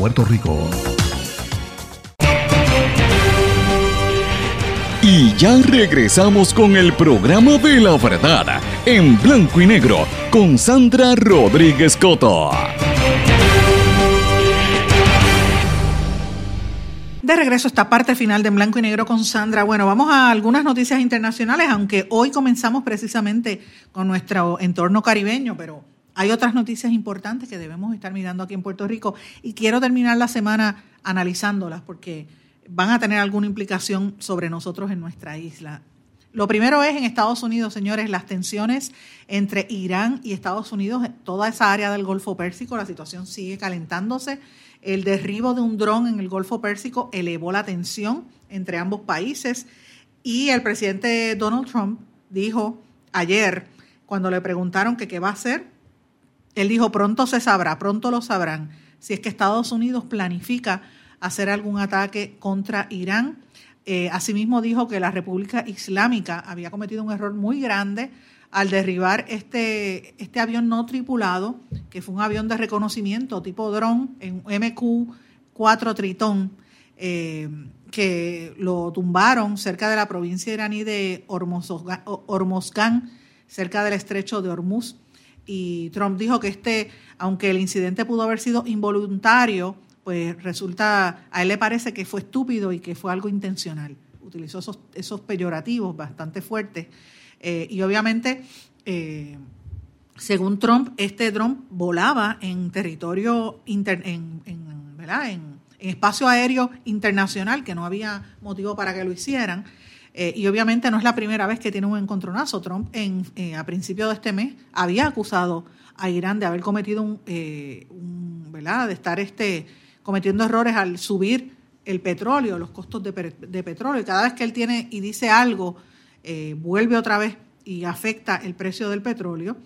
Puerto Rico. Y ya regresamos con el programa de la verdad en blanco y negro con Sandra Rodríguez Coto. De regreso a esta parte final de En Blanco y Negro con Sandra. Bueno, vamos a algunas noticias internacionales, aunque hoy comenzamos precisamente con nuestro entorno caribeño, pero hay otras noticias importantes que debemos estar mirando aquí en Puerto Rico y quiero terminar la semana analizándolas porque van a tener alguna implicación sobre nosotros en nuestra isla. Lo primero es en Estados Unidos, señores, las tensiones entre Irán y Estados Unidos, toda esa área del Golfo Pérsico, la situación sigue calentándose. El derribo de un dron en el Golfo Pérsico elevó la tensión entre ambos países y el presidente Donald Trump dijo ayer, cuando le preguntaron qué va a hacer, él dijo, pronto se sabrá, pronto lo sabrán, si es que Estados Unidos planifica hacer algún ataque contra Irán. Eh, asimismo dijo que la República Islámica había cometido un error muy grande al derribar este, este avión no tripulado, que fue un avión de reconocimiento tipo dron, en MQ-4 Tritón, eh, que lo tumbaron cerca de la provincia iraní de Hormozgan, cerca del estrecho de Hormuz y Trump dijo que este, aunque el incidente pudo haber sido involuntario, pues resulta, a él le parece que fue estúpido y que fue algo intencional. Utilizó esos, esos peyorativos bastante fuertes. Eh, y obviamente, eh, según Trump, este dron volaba en territorio, inter, en, en, ¿verdad? en espacio aéreo internacional, que no había motivo para que lo hicieran. Eh, y obviamente no es la primera vez que tiene un encontronazo. Trump en, eh, a principios de este mes había acusado a Irán de haber cometido un, eh. De estar este, cometiendo errores al subir el petróleo, los costos de, petróleo. Y cada vez que él tiene y dice algo, vuelve otra vez y afecta el precio del petróleo.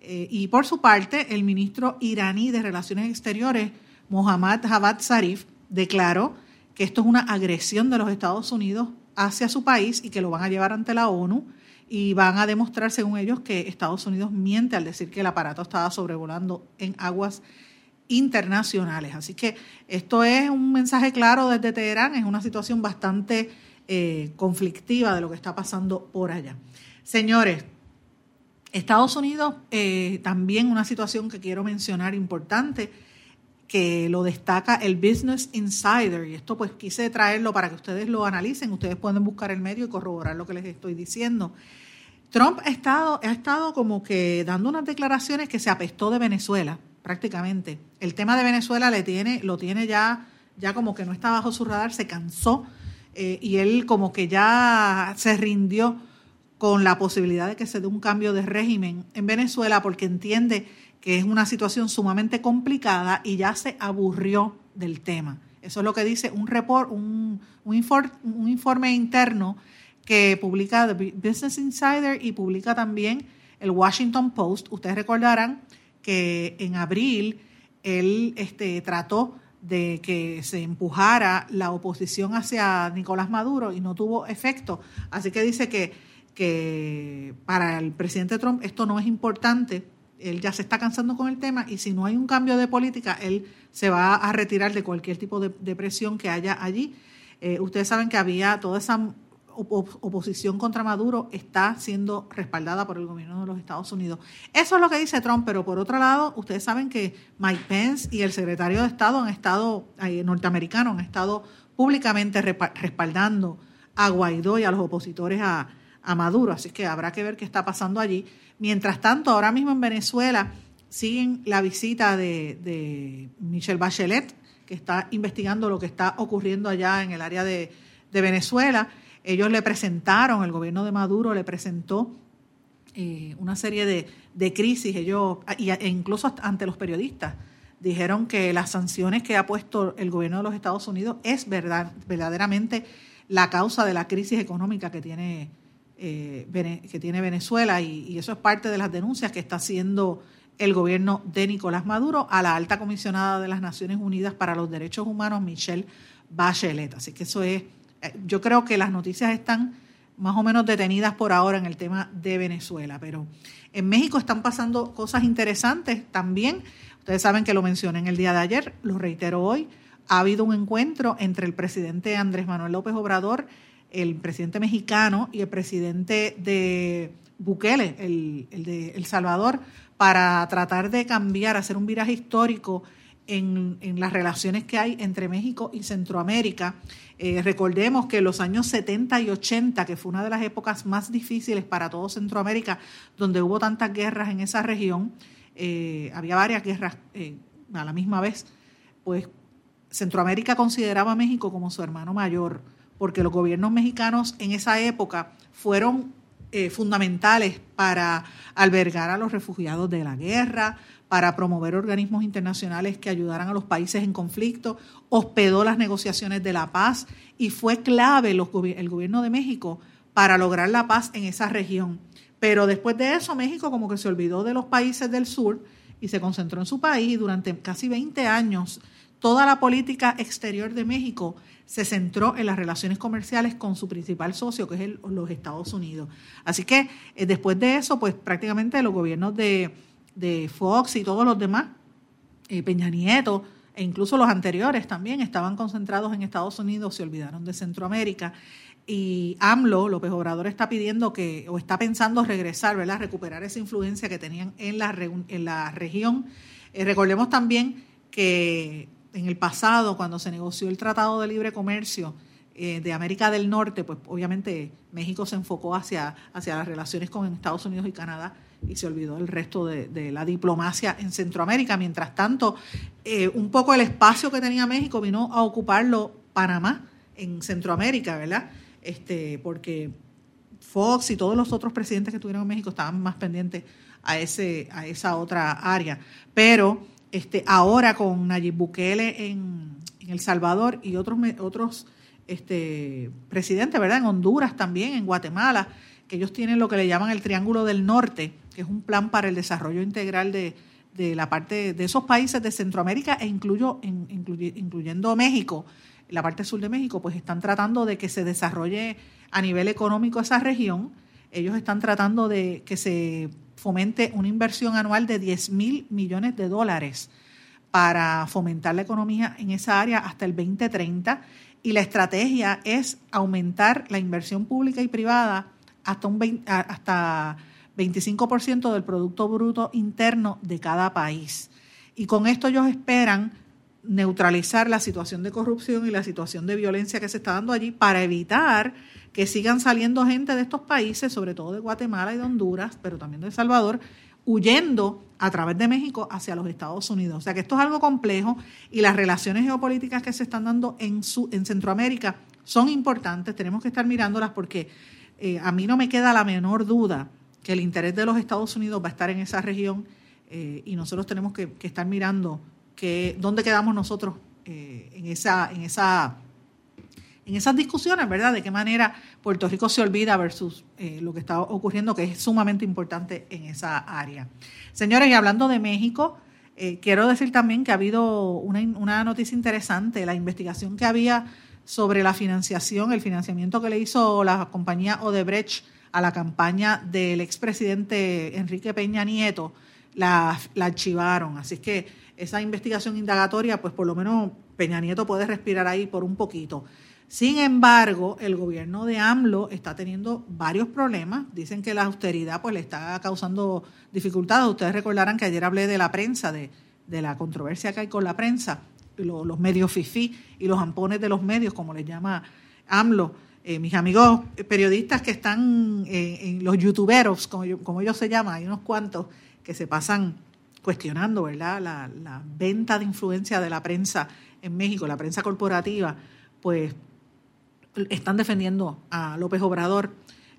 y por su parte, el ministro iraní de Relaciones Exteriores, Mohammad Javad Zarif, declaró que esto es una agresión de los Estados Unidos hacia su país y que lo van a llevar ante la ONU y van a demostrar, según ellos, que Estados Unidos miente al decir que el aparato estaba sobrevolando en aguas internacionales. Así que esto es un mensaje claro desde Teherán, es una situación bastante eh, conflictiva de lo que está pasando por allá. Señores, Estados Unidos, eh, también una situación que quiero mencionar importante, que lo destaca el Business Insider. Y esto pues quise traerlo para que ustedes lo analicen. Ustedes pueden buscar el medio y corroborar lo que les estoy diciendo. Trump ha estado, ha estado como que dando unas declaraciones que se apestó de Venezuela, prácticamente. El tema de Venezuela le tiene, lo tiene ya, ya como que no está bajo su radar, se cansó eh, y él como que ya se rindió con la posibilidad de que se dé un cambio de régimen en Venezuela porque entiende que es una situación sumamente complicada y ya se aburrió del tema. Eso es lo que dice un, report, un, un, informe, interno que publica The Business Insider y publica también el Washington Post. Ustedes recordarán que en abril él este, trató de que se empujara la oposición hacia Nicolás Maduro y no tuvo efecto. Así que dice que, que para el presidente Trump esto no es importante él ya se está cansando con el tema y si no hay un cambio de política, él se va a retirar de cualquier tipo de, presión que haya allí. Eh, ustedes saben que había toda esa oposición contra Maduro está siendo respaldada por el gobierno de los Estados Unidos. Eso es lo que dice Trump, pero por otro lado, ustedes saben que Mike Pence y el secretario de Estado han estado, eh, norteamericano, han estado públicamente respaldando a Guaidó y a los opositores a, a Maduro, así que habrá que ver qué está pasando allí. Mientras tanto, ahora mismo en Venezuela siguen la visita de, Michelle Bachelet, que está investigando lo que está ocurriendo allá en el área de, Venezuela. Ellos le presentaron, el gobierno de Maduro le presentó eh, una serie de, crisis, ellos, e incluso ante los periodistas, dijeron que las sanciones que ha puesto el gobierno de los Estados Unidos es verdad, verdaderamente la causa de la crisis económica que tiene eh, que tiene Venezuela y, eso es parte de las denuncias que está haciendo el gobierno de Nicolás Maduro a la alta comisionada de las Naciones Unidas para los Derechos Humanos, Michelle Bachelet. Así que eso es, eh, yo creo que las noticias están más o menos detenidas por ahora en el tema de Venezuela, pero en México están pasando cosas interesantes también. Ustedes saben que lo mencioné en el día de ayer, lo reitero hoy. Ha habido un encuentro entre el presidente Andrés Manuel López Obrador el presidente mexicano y el presidente de Bukele, el, de El Salvador, para tratar de cambiar, hacer un viraje histórico en, las relaciones que hay entre México y Centroamérica. Eh, recordemos que los años 70 y 80, que fue una de las épocas más difíciles para todo Centroamérica, donde hubo tantas guerras en esa región, eh, había varias guerras eh, a la misma vez, pues Centroamérica consideraba a México como su hermano mayor porque los gobiernos mexicanos en esa época fueron eh, fundamentales para albergar a los refugiados de la guerra, para promover organismos internacionales que ayudaran a los países en conflicto, hospedó las negociaciones de la paz y fue clave el gobierno de México para lograr la paz en esa región. Pero después de eso, México como que se olvidó de los países del sur y se concentró en su país y durante casi 20 años toda la política exterior de México se centró en las relaciones comerciales con su principal socio, que es los Estados Unidos. Así que eh, después de eso, pues prácticamente los gobiernos de, Fox y todos los demás, eh, Peña Nieto, e incluso los anteriores también estaban concentrados en Estados Unidos, se olvidaron de Centroamérica. Y AMLO, López Obrador, está pidiendo que, o está pensando regresar, ¿verdad? Recuperar esa influencia que tenían en la, región. Eh, recordemos también que en el pasado, cuando se negoció el Tratado de Libre Comercio eh, de América del Norte, pues obviamente México se enfocó hacia, hacia las relaciones con Estados Unidos y Canadá y se olvidó el resto de, la diplomacia en Centroamérica. Mientras tanto, eh, un poco el espacio que tenía México vino a ocuparlo Panamá en Centroamérica, ¿verdad? Este, porque Fox y todos los otros presidentes que tuvieron en México estaban más pendientes a, ese, a esa otra área. Pero este, ahora con Nayib Bukele en, El Salvador y otros, otros este, presidentes, ¿verdad? En Honduras también, en Guatemala, que ellos tienen lo que le llaman el Triángulo del Norte, que es un plan para el desarrollo integral de, la parte de esos países de Centroamérica e incluyo, incluyendo México, la parte sur de México, pues están tratando de que se desarrolle a nivel económico esa región. Ellos están tratando de que se fomente una inversión anual de 10 mil millones de dólares para fomentar la economía en esa área hasta el 2030 y la estrategia es aumentar la inversión pública y privada hasta un hasta 25% del producto bruto interno de cada país. Y con esto ellos esperan neutralizar la situación de corrupción y la situación de violencia que se está dando allí para evitar que sigan saliendo gente de estos países, sobre todo de Guatemala y de Honduras, pero también de El Salvador, huyendo a través de México hacia los Estados Unidos. O sea que esto es algo complejo y las relaciones geopolíticas que se están dando en, su, en Centroamérica son importantes, tenemos que estar mirándolas porque eh, a mí no me queda la menor duda que el interés de los Estados Unidos va a estar en esa región eh, y nosotros tenemos que, estar mirando que, dónde quedamos nosotros eh, en, esa, en, esa, en esas discusiones, ¿verdad? De qué manera Puerto Rico se olvida versus lo que está ocurriendo, que es sumamente importante en esa área. Señores, y hablando de México, quiero decir también que ha habido una, noticia interesante, la investigación que había sobre la financiación, el financiamiento que le hizo la compañía Odebrecht a la campaña del expresidente Enrique Peña Nieto, la, archivaron. Así que esa investigación indagatoria, pues por lo menos Peña Nieto puede respirar ahí por un poquito. Sin embargo, el gobierno de AMLO está teniendo varios problemas. Dicen que la austeridad pues le está causando dificultades. Ustedes recordarán que ayer hablé de la prensa, de, de la controversia que hay con la prensa los, medios FIFI y los ampones de los medios, como les llama AMLO. Eh, mis amigos periodistas que están eh, en los youtuberos, como, como ellos se llaman, hay unos cuantos que se pasan cuestionando ¿verdad? La, la, venta de influencia de la prensa en México, la prensa corporativa, pues están defendiendo a López Obrador,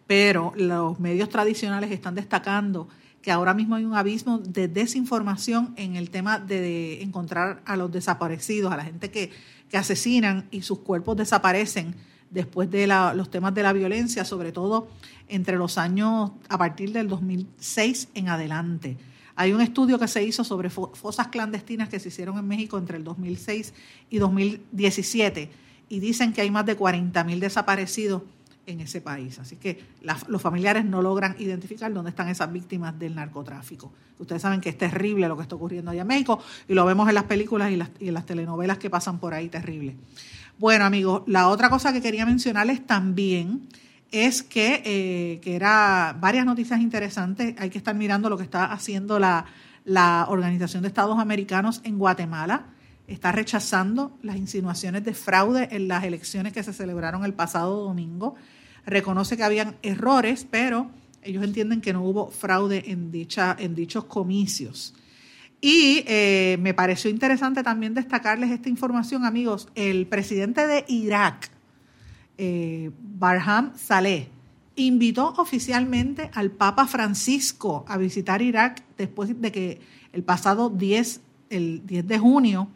pero los medios tradicionales están destacando que ahora mismo hay un abismo de desinformación en el tema de encontrar a los desaparecidos, a la gente que, asesinan y sus cuerpos desaparecen después de los temas de la violencia, sobre todo entre los años a partir del 2006 en adelante. Hay un estudio que se hizo sobre fosas clandestinas que se hicieron en México entre el 2006 y 2017 y dicen que hay más de 40.000 desaparecidos en ese país. Así que los familiares no logran identificar dónde están esas víctimas del narcotráfico. Ustedes saben que es terrible lo que está ocurriendo allá en México y lo vemos en las películas y las, y en las telenovelas que pasan por ahí, terrible. Bueno, amigos, la otra cosa que quería mencionarles también es que, eh, que era varias noticias interesantes. Hay que estar mirando lo que está haciendo la, la Organización de Estados Americanos en Guatemala está rechazando las insinuaciones de fraude en las elecciones que se celebraron el pasado domingo reconoce que habían errores, pero ellos entienden que no hubo fraude en, dicha, en dichos comicios. Y eh, me pareció interesante también destacarles esta información, amigos. El presidente de Irak, eh, Barham Saleh, invitó oficialmente al Papa Francisco a visitar Irak después de que el pasado 10, el 10 de junio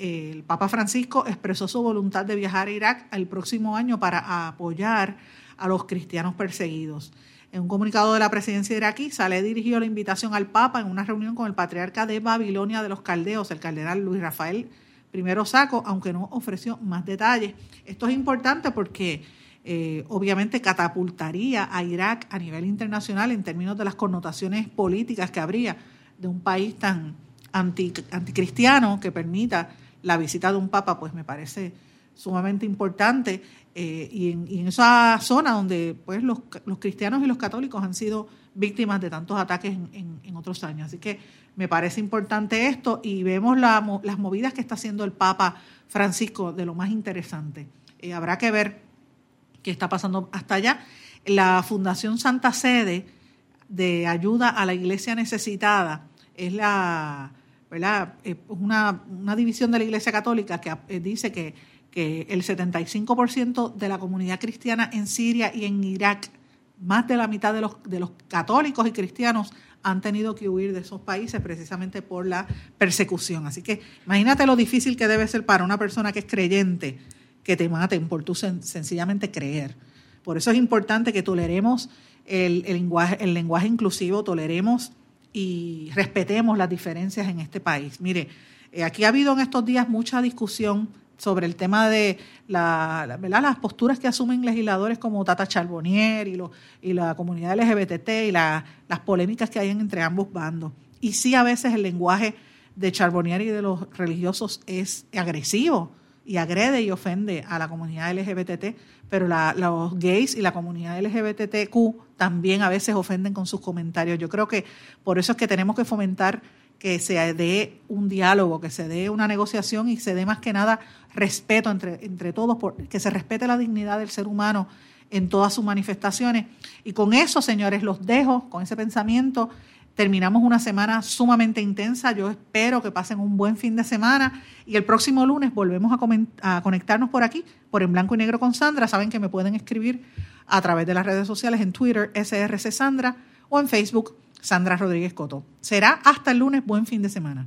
el Papa Francisco expresó su voluntad de viajar a Irak el próximo año para apoyar a los cristianos perseguidos. En un comunicado de la presidencia iraquí, Saleh dirigió la invitación al Papa en una reunión con el patriarca de Babilonia de los Caldeos, el cardenal Luis Rafael I Saco, aunque no ofreció más detalles. Esto es importante porque eh, obviamente catapultaría a Irak a nivel internacional en términos de las connotaciones políticas que habría de un país tan anticristiano que permita la visita de un papa, pues me parece sumamente importante eh, y, en, esa zona donde pues los, cristianos y los católicos han sido víctimas de tantos ataques en, otros años. Así que me parece importante esto y vemos las movidas que está haciendo el Papa Francisco de lo más interesante. Eh, habrá que ver qué está pasando hasta allá. La Fundación Santa Sede de Ayuda a la Iglesia Necesitada es la, ¿verdad? Una, una división de la Iglesia Católica que eh, dice que que el 75% de la comunidad cristiana en Siria y en Irak, más de la mitad de los, de los católicos y cristianos han tenido que huir de esos países precisamente por la persecución. Así que imagínate lo difícil que debe ser para una persona que es creyente que te maten por tú sencillamente creer. Por eso es importante que toleremos el, lenguaje, el lenguaje inclusivo, toleremos y respetemos las diferencias en este país. Mire, eh, aquí ha habido en estos días mucha discusión sobre el tema de la, las posturas que asumen legisladores como Tata Charbonnier y, y la comunidad LGBT y las polémicas que hay entre ambos bandos. Y sí, a veces el lenguaje de Charbonnier y de los religiosos es agresivo y agrede y ofende a la comunidad LGBT, pero los gays y la comunidad LGBTQ también a veces ofenden con sus comentarios. Yo creo que por eso es que tenemos que fomentar que se dé un diálogo, que se dé una negociación y se dé más que nada respeto entre, entre todos, que se respete la dignidad del ser humano en todas sus manifestaciones. Y con eso, señores, los dejo, con ese pensamiento. Terminamos una semana sumamente intensa. Yo espero que pasen un buen fin de semana y el próximo lunes volvemos a, conectarnos por aquí, por En Blanco y Negro con Sandra. Saben que me pueden escribir a través de las redes sociales en Twitter, SRC Sandra, o en Facebook, Sandra Rodríguez Coto. Será hasta el lunes. Buen fin de semana.